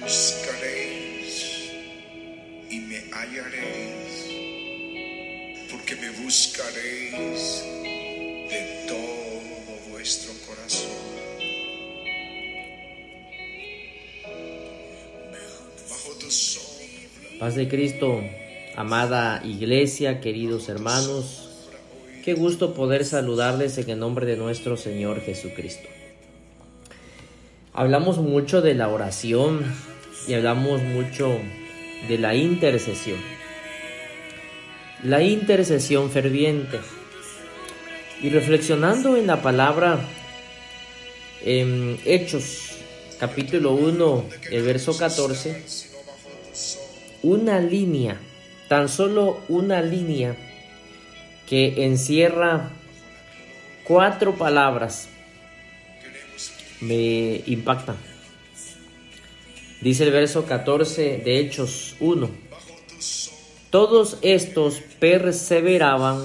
buscaréis y me hallaréis, porque me buscaréis de todo vuestro corazón. Bajo tu sombra, Paz de Cristo, amada iglesia, queridos hermanos, qué gusto poder saludarles en el nombre de nuestro Señor Jesucristo. Hablamos mucho de la oración y hablamos mucho de la intercesión. La intercesión ferviente. Y reflexionando en la palabra en Hechos, capítulo 1, el verso 14, una línea, tan solo una línea que encierra cuatro palabras me impactan. Dice el verso 14 de Hechos 1. Todos estos perseveraban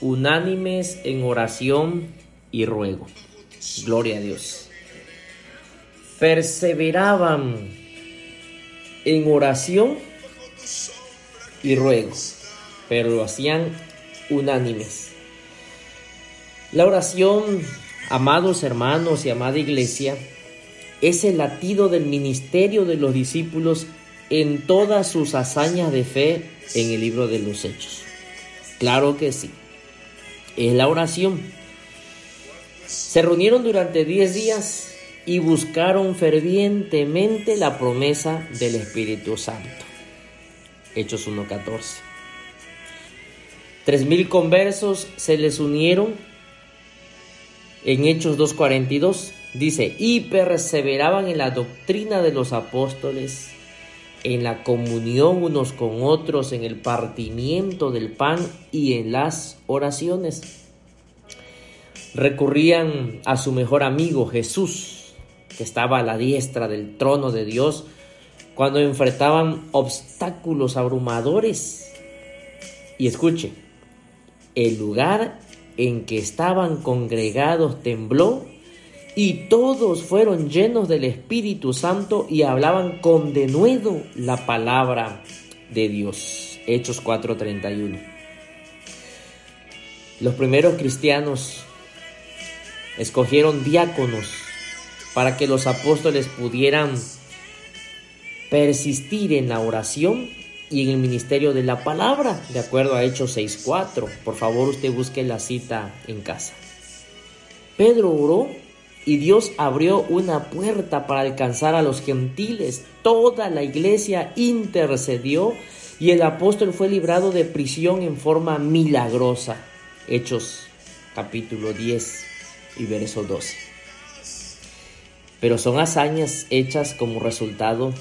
unánimes en oración y ruego. Gloria a Dios. Perseveraban en oración y ruego, pero lo hacían unánimes. La oración, amados hermanos y amada iglesia, es el latido del ministerio de los discípulos en todas sus hazañas de fe en el libro de los Hechos. Claro que sí. Es la oración. Se reunieron durante 10 días y buscaron fervientemente la promesa del Espíritu Santo. Hechos 1.14. Tres mil conversos se les unieron en Hechos 2.42. Dice, y perseveraban en la doctrina de los apóstoles, en la comunión unos con otros, en el partimiento del pan y en las oraciones. Recurrían a su mejor amigo Jesús, que estaba a la diestra del trono de Dios, cuando enfrentaban obstáculos abrumadores. Y escuche, el lugar en que estaban congregados tembló y todos fueron llenos del Espíritu Santo y hablaban con denuedo la palabra de Dios. Hechos 4:31. Los primeros cristianos escogieron diáconos para que los apóstoles pudieran persistir en la oración y en el ministerio de la palabra, de acuerdo a Hechos 6.4. Por favor, usted busque la cita en casa. Pedro oró y Dios abrió una puerta para alcanzar a los gentiles. Toda la iglesia intercedió y el apóstol fue librado de prisión en forma milagrosa. Hechos capítulo 10 y verso 12. Pero son hazañas hechas como resultado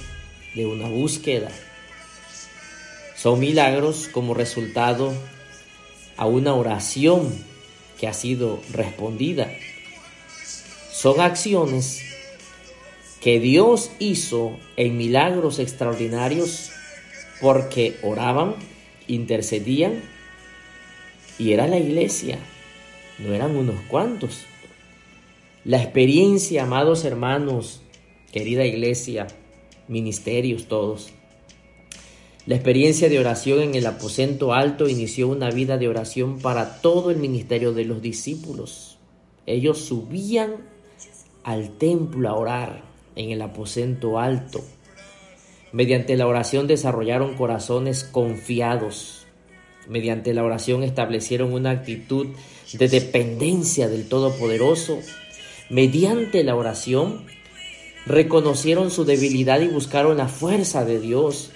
de una búsqueda. Son milagros como resultado a una oración que ha sido respondida. Son acciones que Dios hizo en milagros extraordinarios porque oraban, intercedían y era la iglesia, no eran unos cuantos. La experiencia, amados hermanos, querida iglesia, ministerios todos. La experiencia de oración en el aposento alto inició una vida de oración para todo el ministerio de los discípulos. Ellos subían al templo a orar en el aposento alto. Mediante la oración desarrollaron corazones confiados. Mediante la oración establecieron una actitud de dependencia del Todopoderoso. Mediante la oración reconocieron su debilidad y buscaron la fuerza de Dios.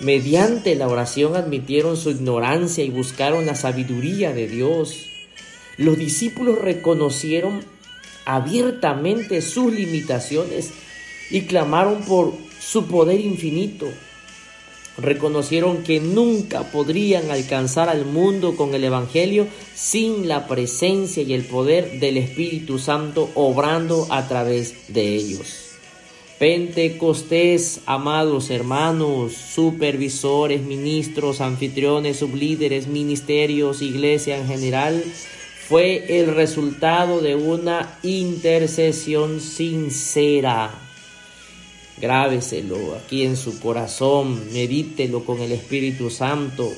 Mediante la oración admitieron su ignorancia y buscaron la sabiduría de Dios. Los discípulos reconocieron abiertamente sus limitaciones y clamaron por su poder infinito. Reconocieron que nunca podrían alcanzar al mundo con el Evangelio sin la presencia y el poder del Espíritu Santo obrando a través de ellos. Pentecostés, amados hermanos, supervisores, ministros, anfitriones, sublíderes, ministerios, iglesia en general, fue el resultado de una intercesión sincera. Grábeselo aquí en su corazón, medítelo con el Espíritu Santo.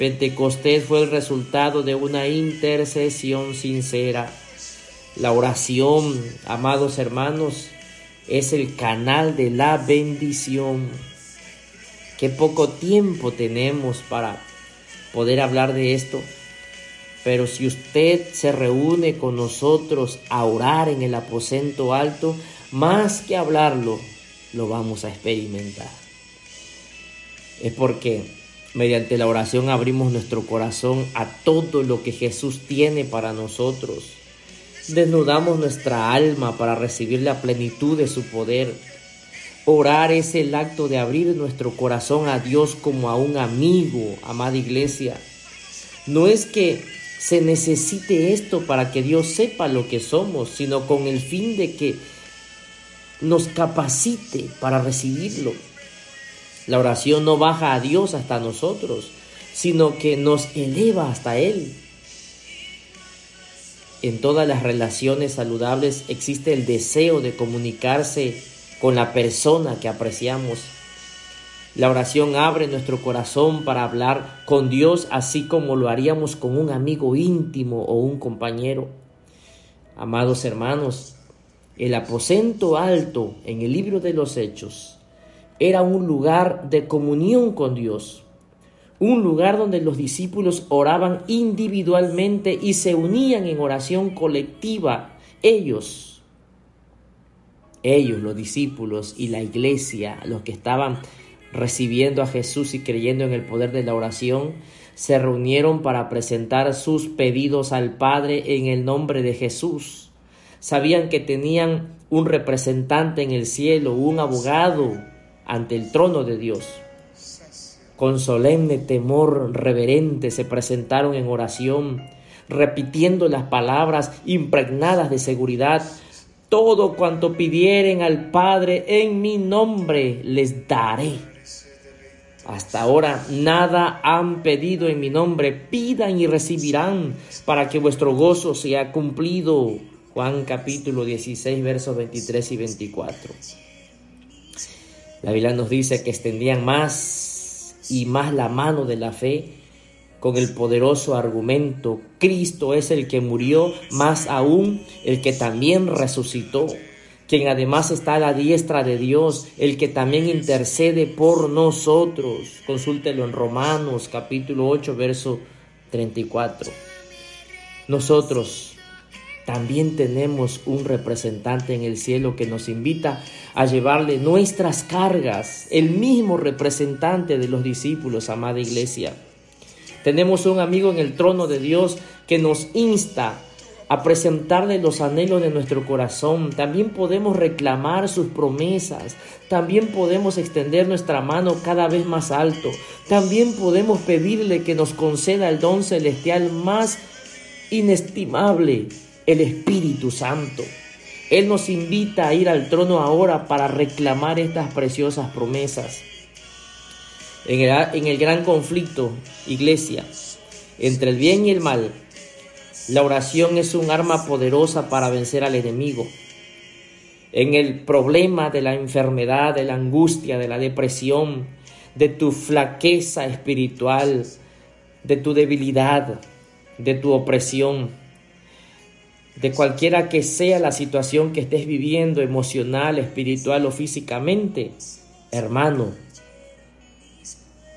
Pentecostés fue el resultado de una intercesión sincera. La oración, amados hermanos, es el canal de la bendición. Qué poco tiempo tenemos para poder hablar de esto. Pero si usted se reúne con nosotros a orar en el aposento alto, más que hablarlo, lo vamos a experimentar. Es porque mediante la oración abrimos nuestro corazón a todo lo que Jesús tiene para nosotros. Desnudamos nuestra alma para recibir la plenitud de su poder. Orar es el acto de abrir nuestro corazón a Dios como a un amigo, amada iglesia. No es que se necesite esto para que Dios sepa lo que somos, sino con el fin de que nos capacite para recibirlo. La oración no baja a Dios hasta nosotros, sino que nos eleva hasta Él. En todas las relaciones saludables existe el deseo de comunicarse con la persona que apreciamos. La oración abre nuestro corazón para hablar con Dios así como lo haríamos con un amigo íntimo o un compañero. Amados hermanos, el aposento alto en el libro de los Hechos era un lugar de comunión con Dios, un lugar donde los discípulos oraban individualmente y se unían en oración colectiva, ellos, ellos, los discípulos y la iglesia, los que estaban recibiendo a Jesús y creyendo en el poder de la oración, se reunieron para presentar sus pedidos al Padre en el nombre de Jesús sabían que tenían un representante en el cielo, un abogado ante el trono de Dios. Con solemne temor reverente se presentaron en oración, repitiendo las palabras impregnadas de seguridad. Todo cuanto pidieren al Padre en mi nombre les daré. Hasta ahora nada han pedido en mi nombre, pidan y recibirán para que vuestro gozo sea cumplido. Juan capítulo 16, versos 23 y 24. La Biblia nos dice que extendían más y más la mano de la fe con el poderoso argumento, Cristo es el que murió, más aún el que también resucitó, quien además está a la diestra de Dios, el que también intercede por nosotros. Consúltelo en Romanos capítulo 8, verso 34. Nosotros también tenemos un representante en el cielo que nos invita a llevarle nuestras cargas, el mismo representante de los discípulos, amada iglesia. Tenemos un amigo en el trono de Dios que nos insta a presentarle los anhelos de nuestro corazón. También podemos reclamar sus promesas. También podemos extender nuestra mano cada vez más alto. También podemos pedirle que nos conceda el don celestial más inestimable el Espíritu Santo. Él nos invita a ir al trono ahora para reclamar estas preciosas promesas. En el, el, gran conflicto, iglesia, entre el bien y el mal, la oración es un arma poderosa para vencer al enemigo. En el problema de la enfermedad, de la angustia, de la depresión, de tu flaqueza espiritual, de tu debilidad, de tu opresión, de cualquiera que sea la situación que estés viviendo, emocional, espiritual o físicamente, hermano,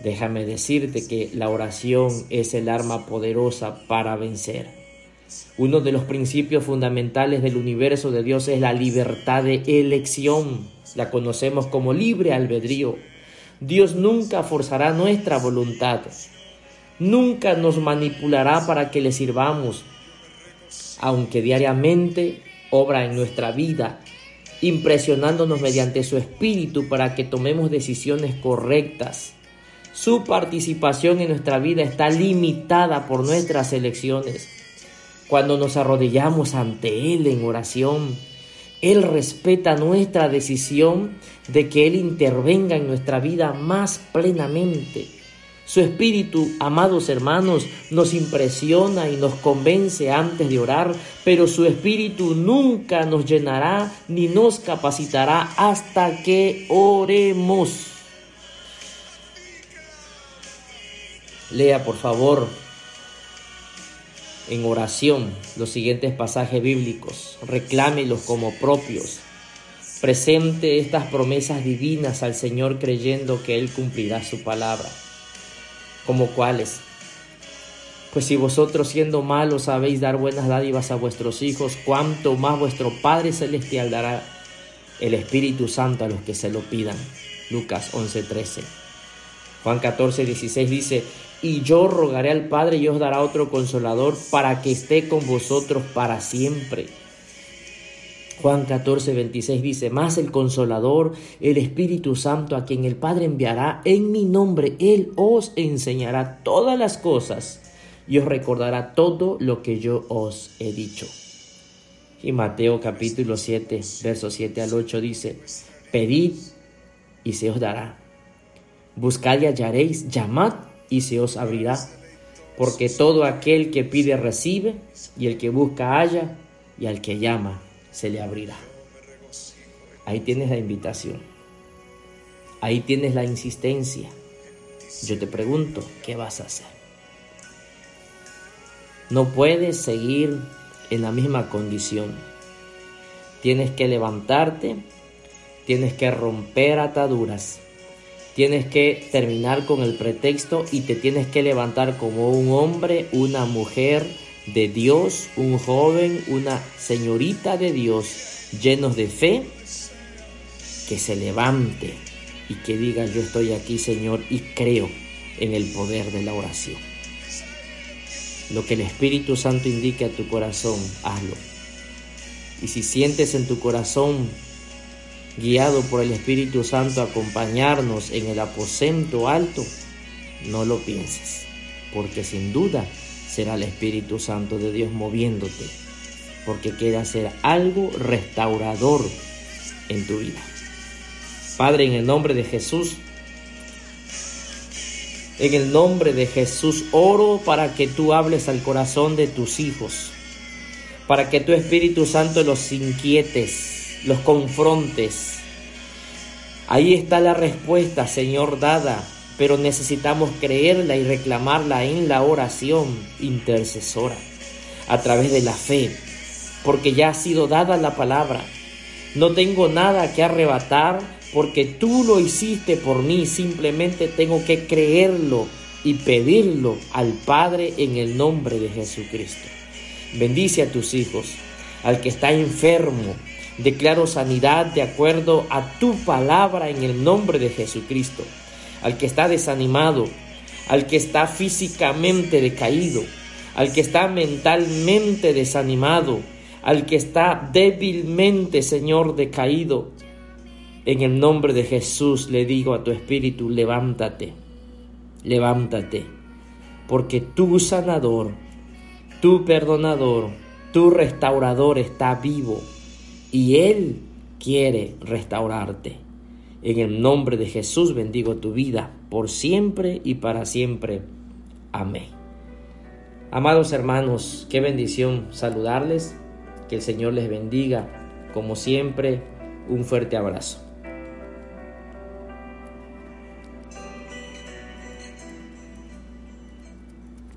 déjame decirte que la oración es el arma poderosa para vencer. Uno de los principios fundamentales del universo de Dios es la libertad de elección. La conocemos como libre albedrío. Dios nunca forzará nuestra voluntad. Nunca nos manipulará para que le sirvamos aunque diariamente obra en nuestra vida, impresionándonos mediante su espíritu para que tomemos decisiones correctas. Su participación en nuestra vida está limitada por nuestras elecciones. Cuando nos arrodillamos ante Él en oración, Él respeta nuestra decisión de que Él intervenga en nuestra vida más plenamente. Su espíritu, amados hermanos, nos impresiona y nos convence antes de orar, pero su espíritu nunca nos llenará ni nos capacitará hasta que oremos. Lea por favor en oración los siguientes pasajes bíblicos, reclámelos como propios. Presente estas promesas divinas al Señor creyendo que Él cumplirá su palabra como cuáles. Pues si vosotros siendo malos sabéis dar buenas dádivas a vuestros hijos, cuánto más vuestro Padre Celestial dará el Espíritu Santo a los que se lo pidan. Lucas 11:13. Juan 14, 16 dice, y yo rogaré al Padre y os dará otro consolador para que esté con vosotros para siempre Juan 14, 26 dice, más el consolador, el Espíritu Santo, a quien el Padre enviará en mi nombre, Él os enseñará todas las cosas y os recordará todo lo que yo os he dicho. Y Mateo capítulo 7, versos 7 al 8 dice, pedid y se os dará. Buscad y hallaréis, llamad y se os abrirá. Porque todo aquel que pide recibe, y el que busca halla, y al que llama se le abrirá. Ahí tienes la invitación. Ahí tienes la insistencia. Yo te pregunto, ¿qué vas a hacer? No puedes seguir en la misma condición. Tienes que levantarte, tienes que romper ataduras, tienes que terminar con el pretexto y te tienes que levantar como un hombre, una mujer, de Dios, un joven, una señorita de Dios llenos de fe, que se levante y que diga yo estoy aquí Señor y creo en el poder de la oración. Lo que el Espíritu Santo indique a tu corazón, hazlo. Y si sientes en tu corazón, guiado por el Espíritu Santo, acompañarnos en el aposento alto, no lo pienses, porque sin duda será el Espíritu Santo de Dios moviéndote, porque quiere hacer algo restaurador en tu vida. Padre, en el nombre de Jesús, en el nombre de Jesús oro para que tú hables al corazón de tus hijos, para que tu Espíritu Santo los inquietes, los confrontes. Ahí está la respuesta, Señor, dada pero necesitamos creerla y reclamarla en la oración intercesora, a través de la fe, porque ya ha sido dada la palabra. No tengo nada que arrebatar porque tú lo hiciste por mí, simplemente tengo que creerlo y pedirlo al Padre en el nombre de Jesucristo. Bendice a tus hijos, al que está enfermo, declaro sanidad de acuerdo a tu palabra en el nombre de Jesucristo al que está desanimado, al que está físicamente decaído, al que está mentalmente desanimado, al que está débilmente, Señor, decaído. En el nombre de Jesús le digo a tu espíritu, levántate, levántate, porque tu sanador, tu perdonador, tu restaurador está vivo y Él quiere restaurarte. En el nombre de Jesús bendigo tu vida por siempre y para siempre. Amén. Amados hermanos, qué bendición saludarles. Que el Señor les bendiga. Como siempre, un fuerte abrazo.